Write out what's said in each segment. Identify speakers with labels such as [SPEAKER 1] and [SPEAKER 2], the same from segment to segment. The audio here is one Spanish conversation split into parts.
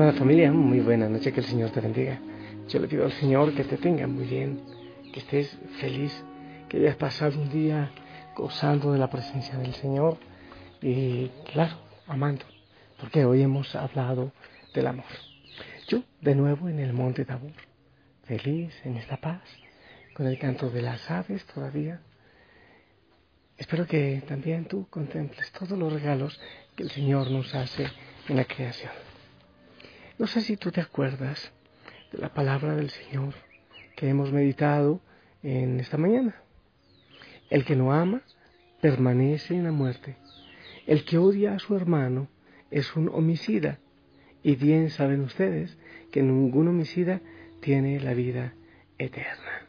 [SPEAKER 1] Buena familia, muy buena noche, que el Señor te bendiga. Yo le pido al Señor que te tenga muy bien, que estés feliz, que hayas pasado un día gozando de la presencia del Señor y, claro, amando, porque hoy hemos hablado del amor. Yo, de nuevo, en el monte Tabor, feliz en esta paz, con el canto de las aves todavía. Espero que también tú contemples todos los regalos que el Señor nos hace en la creación. No sé si tú te acuerdas de la palabra del Señor que hemos meditado en esta mañana. El que no ama permanece en la muerte. El que odia a su hermano es un homicida. Y bien saben ustedes que ningún homicida tiene la vida eterna.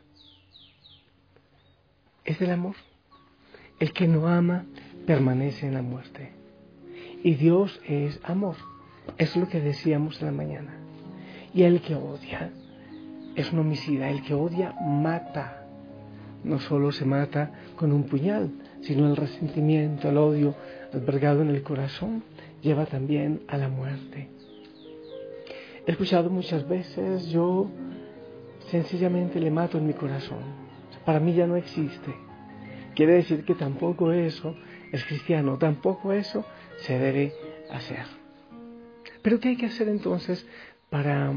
[SPEAKER 1] Es del amor. El que no ama permanece en la muerte. Y Dios es amor. Es lo que decíamos en la mañana. Y el que odia es un homicida. El que odia mata. No solo se mata con un puñal, sino el resentimiento, el odio albergado en el corazón lleva también a la muerte. He escuchado muchas veces, yo sencillamente le mato en mi corazón. Para mí ya no existe. Quiere decir que tampoco eso es cristiano, tampoco eso se debe hacer. Pero ¿qué hay que hacer entonces para,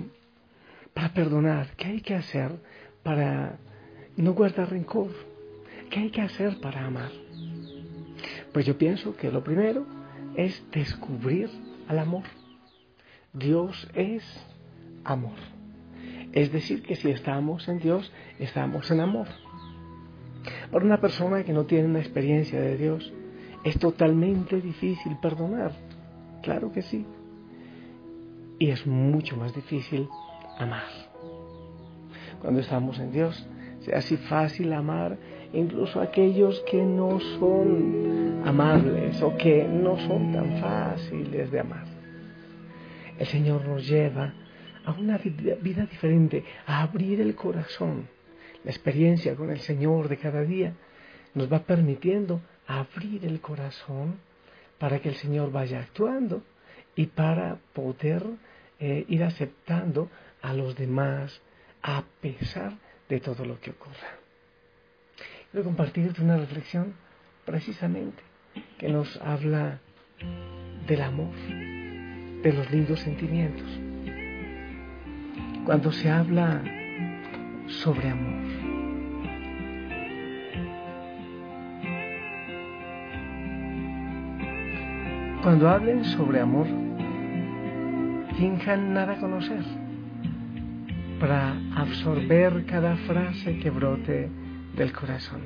[SPEAKER 1] para perdonar? ¿Qué hay que hacer para no guardar rencor? ¿Qué hay que hacer para amar? Pues yo pienso que lo primero es descubrir al amor. Dios es amor. Es decir, que si estamos en Dios, estamos en amor. Para una persona que no tiene una experiencia de Dios, es totalmente difícil perdonar. Claro que sí y es mucho más difícil amar. Cuando estamos en Dios, se hace fácil amar incluso a aquellos que no son amables o que no son tan fáciles de amar. El Señor nos lleva a una vida diferente, a abrir el corazón. La experiencia con el Señor de cada día nos va permitiendo abrir el corazón para que el Señor vaya actuando y para poder eh, ir aceptando a los demás a pesar de todo lo que ocurra. Quiero compartirte una reflexión precisamente que nos habla del amor, de los lindos sentimientos. Cuando se habla sobre amor, Cuando hablen sobre amor, finjan nada conocer para absorber cada frase que brote del corazón.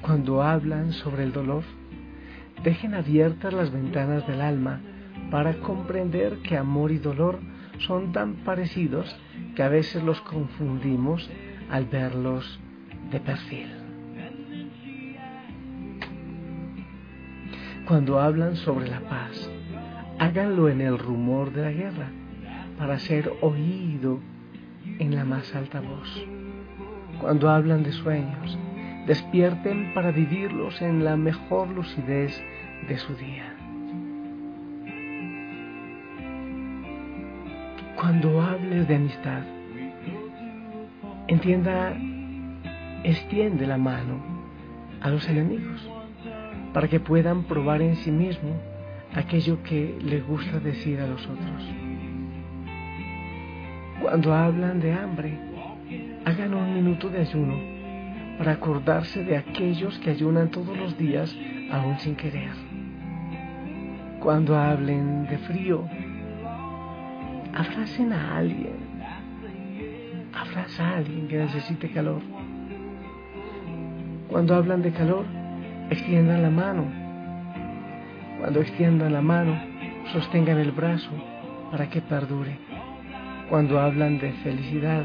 [SPEAKER 1] Cuando hablan sobre el dolor, dejen abiertas las ventanas del alma para comprender que amor y dolor son tan parecidos que a veces los confundimos al verlos de perfil. Cuando hablan sobre la paz, háganlo en el rumor de la guerra, para ser oído en la más alta voz. Cuando hablan de sueños, despierten para vivirlos en la mejor lucidez de su día. Cuando hable de amistad, entienda, extiende la mano a los enemigos para que puedan probar en sí mismo aquello que les gusta decir a los otros. Cuando hablan de hambre, hagan un minuto de ayuno para acordarse de aquellos que ayunan todos los días aún sin querer. Cuando hablen de frío, abracen a alguien. Abraza a alguien que necesite calor. Cuando hablan de calor, extiendan la mano. Cuando extiendan la mano, sostengan el brazo para que perdure. Cuando hablan de felicidad,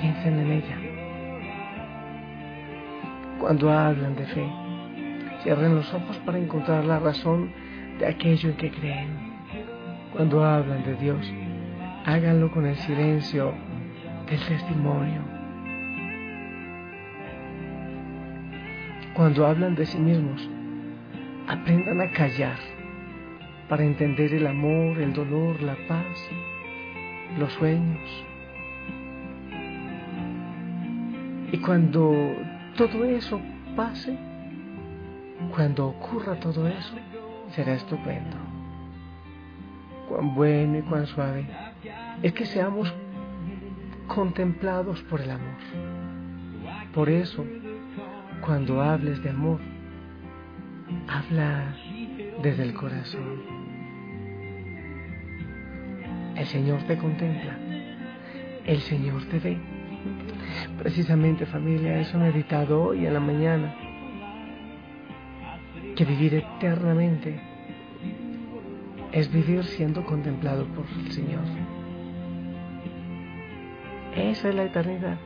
[SPEAKER 1] piensen en ella. Cuando hablan de fe, cierren los ojos para encontrar la razón de aquello en que creen. Cuando hablan de Dios, háganlo con el silencio del testimonio. Cuando hablan de sí mismos, aprendan a callar para entender el amor, el dolor, la paz, los sueños. Y cuando todo eso pase, cuando ocurra todo eso, será estupendo. Cuán bueno y cuán suave es que seamos contemplados por el amor. Por eso, cuando hables de amor, habla desde el corazón. El Señor te contempla, el Señor te ve. Precisamente familia, eso meditado hoy en la mañana, que vivir eternamente es vivir siendo contemplado por el Señor. Esa es la eternidad.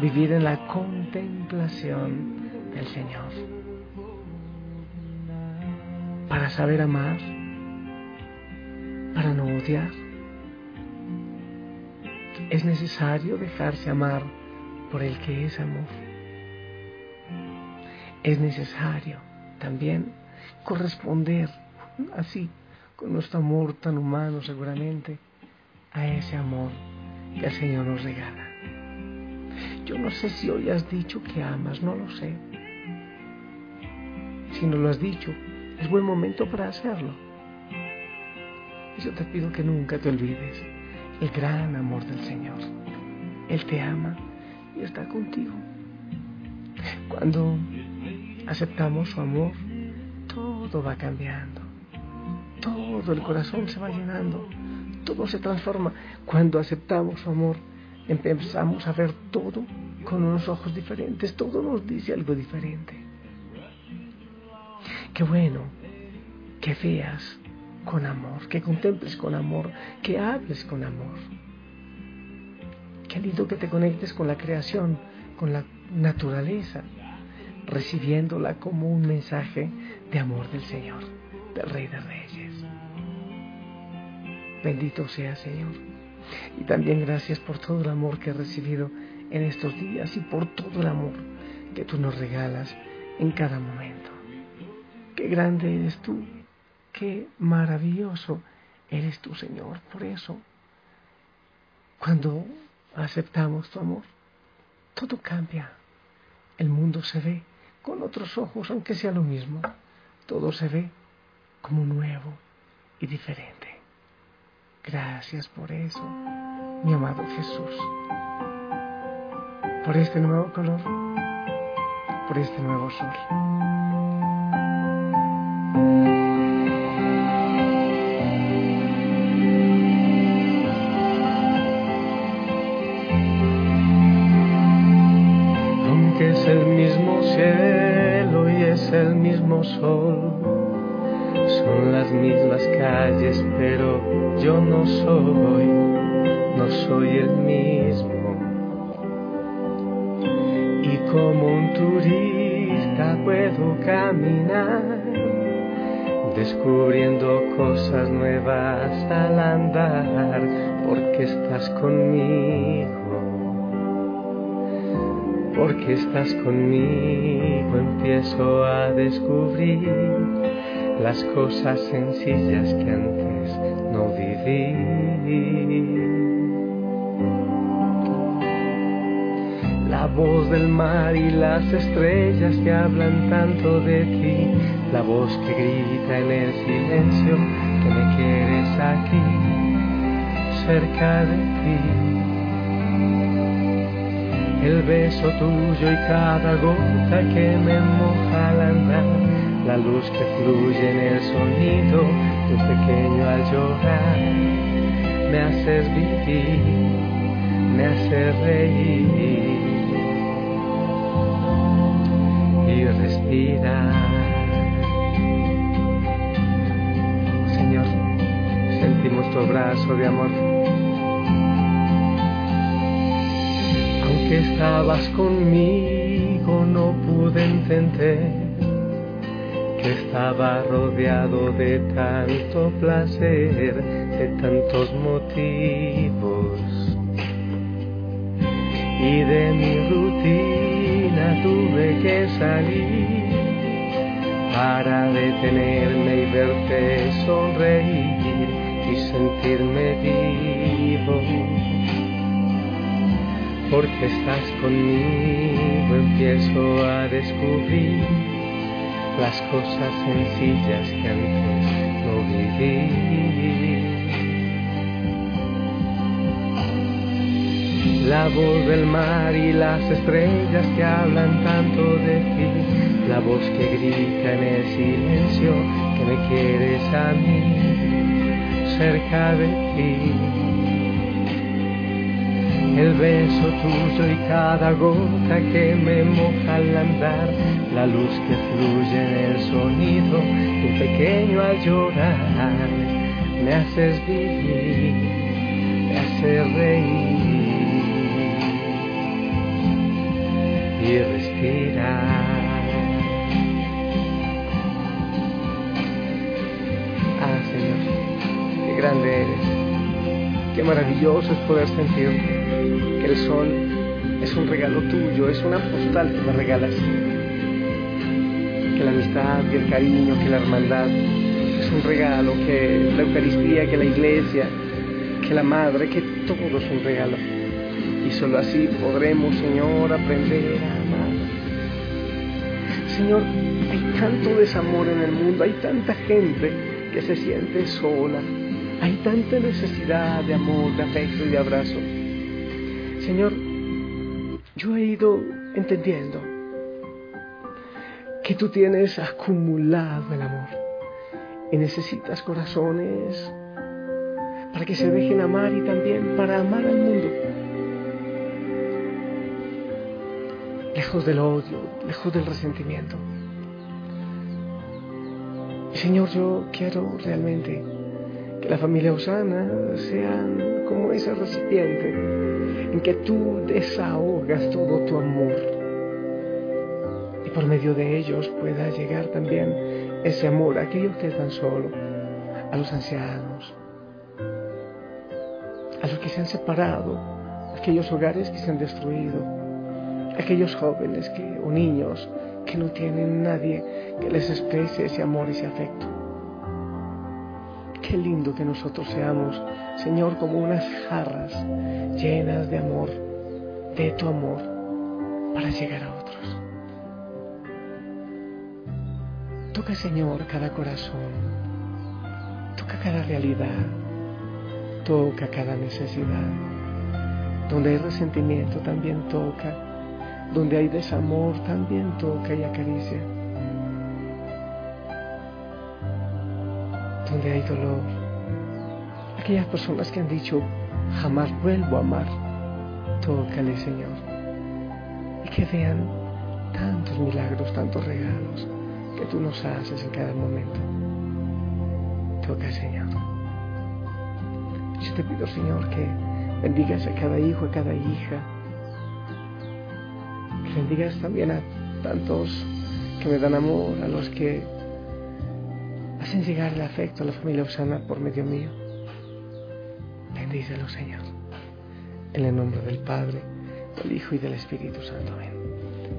[SPEAKER 1] Vivir en la contemplación del Señor. Para saber amar, para no odiar, es necesario dejarse amar por el que es amor. Es necesario también corresponder así, con nuestro amor tan humano seguramente, a ese amor que el Señor nos regala. Yo no sé si hoy has dicho que amas, no lo sé. Si no lo has dicho, es buen momento para hacerlo. Y yo te pido que nunca te olvides el gran amor del Señor. Él te ama y está contigo. Cuando aceptamos su amor, todo va cambiando. Todo el corazón se va llenando todo se transforma. Cuando aceptamos su amor, empezamos a ver todo con unos ojos diferentes, todo nos dice algo diferente. Qué bueno que veas con amor, que contemples con amor, que hables con amor. Qué lindo que te conectes con la creación, con la naturaleza, recibiéndola como un mensaje de amor del Señor, del Rey de Reyes. Bendito sea Señor. Y también gracias por todo el amor que he recibido en estos días y por todo el amor que tú nos regalas en cada momento. Qué grande eres tú, qué maravilloso eres tú, Señor. Por eso, cuando aceptamos tu amor, todo cambia. El mundo se ve con otros ojos, aunque sea lo mismo. Todo se ve como nuevo y diferente. Gracias por eso, mi amado Jesús. Por este nuevo color, por este nuevo sol. Aunque es el mismo cielo y es el mismo sol son las mismas calles, pero yo no soy, no soy el mismo. Y como un turista puedo caminar, descubriendo cosas nuevas al andar, porque estás conmigo. Porque estás conmigo empiezo a descubrir las cosas sencillas que antes no viví. La voz del mar y las estrellas que hablan tanto de ti, la voz que grita en el silencio que me quieres aquí, cerca de ti. El beso tuyo y cada gota que me moja al andar la luz que fluye en el sonido de un pequeño al llorar. Me haces vivir, me haces reír. y respira. Sentimos tu abrazo de amor. Aunque estabas conmigo, no pude entender que estaba rodeado de tanto placer, de tantos motivos. Y de mi rutina tuve que salir para detenerme y verte sonreír sentirme vivo. Porque estás conmigo, empiezo a descubrir las cosas sencillas que antes no viví. La voz del mar y las estrellas que hablan tanto de ti, la voz que grita en el silencio que me quieres a mí, cerca de ti el beso tuyo y cada gota que me moja al andar, la luz que fluye en el sonido un pequeño al llorar, me haces vivir, me haces reír y respirar. Grande eres, qué maravilloso es poder sentirte que el sol es un regalo tuyo, es una postal que me regalas. Que la amistad, que el cariño, que la hermandad es un regalo, que la Eucaristía, que la iglesia, que la madre, que todo es un regalo. Y solo así podremos, Señor, aprender a amar. Señor, hay tanto desamor en el mundo, hay tanta gente que se siente sola, hay tanta necesidad de amor, de afecto y de abrazo. Señor, yo he ido entendiendo que tú tienes acumulado el amor y necesitas corazones para que se dejen amar y también para amar al mundo. Lejos del odio, lejos del resentimiento. Señor, yo quiero realmente la familia Osana sean como ese recipiente en que tú desahogas todo tu amor y por medio de ellos pueda llegar también ese amor a aquellos que están solos, a los ancianos, a los que se han separado, a aquellos hogares que se han destruido, a aquellos jóvenes que, o niños que no tienen nadie que les exprese ese amor y ese afecto. Qué lindo que nosotros seamos, Señor, como unas jarras llenas de amor, de tu amor, para llegar a otros. Toca, Señor, cada corazón, toca cada realidad, toca cada necesidad. Donde hay resentimiento también toca, donde hay desamor también toca y acaricia. Donde hay dolor. Aquellas personas que han dicho, jamás vuelvo a amar, tócale Señor. Y que vean tantos milagros, tantos regalos que tú nos haces en cada momento. Toca Señor. Yo te pido Señor que bendigas a cada hijo, a cada hija. Que bendigas también a tantos que me dan amor, a los que hacen llegar el afecto a la familia Osana por medio mío. Bendícelo, Señor. En el nombre del Padre, del Hijo y del Espíritu Santo. Amén.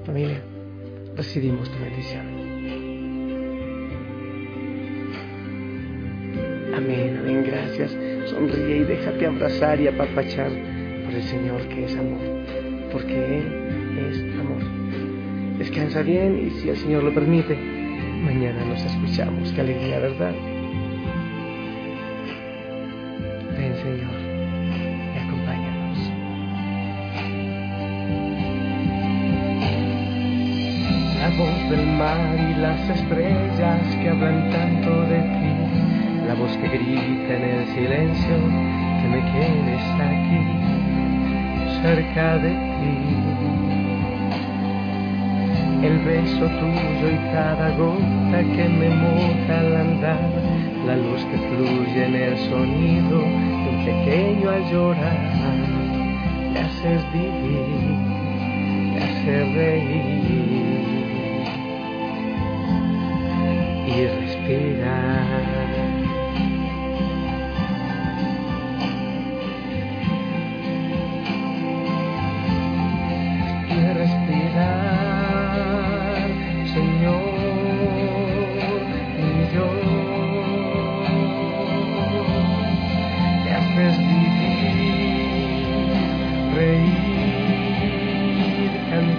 [SPEAKER 1] Familia, recibimos tu bendición. Amén, amén, gracias. Sonríe y déjate abrazar y apapachar por el Señor que es amor, porque Él es amor. Descansa bien y si el Señor lo permite, Mañana nos escuchamos. Qué alegría, ¿verdad? Ven, Señor, acompáñanos. La voz del mar y las estrellas que hablan tanto de ti. La voz que grita en el silencio que me quieres aquí, cerca de ti el beso tuyo y cada gota que me moja al andar, la luz que fluye en el sonido de un pequeño al llorar, me haces vivir, me haces reír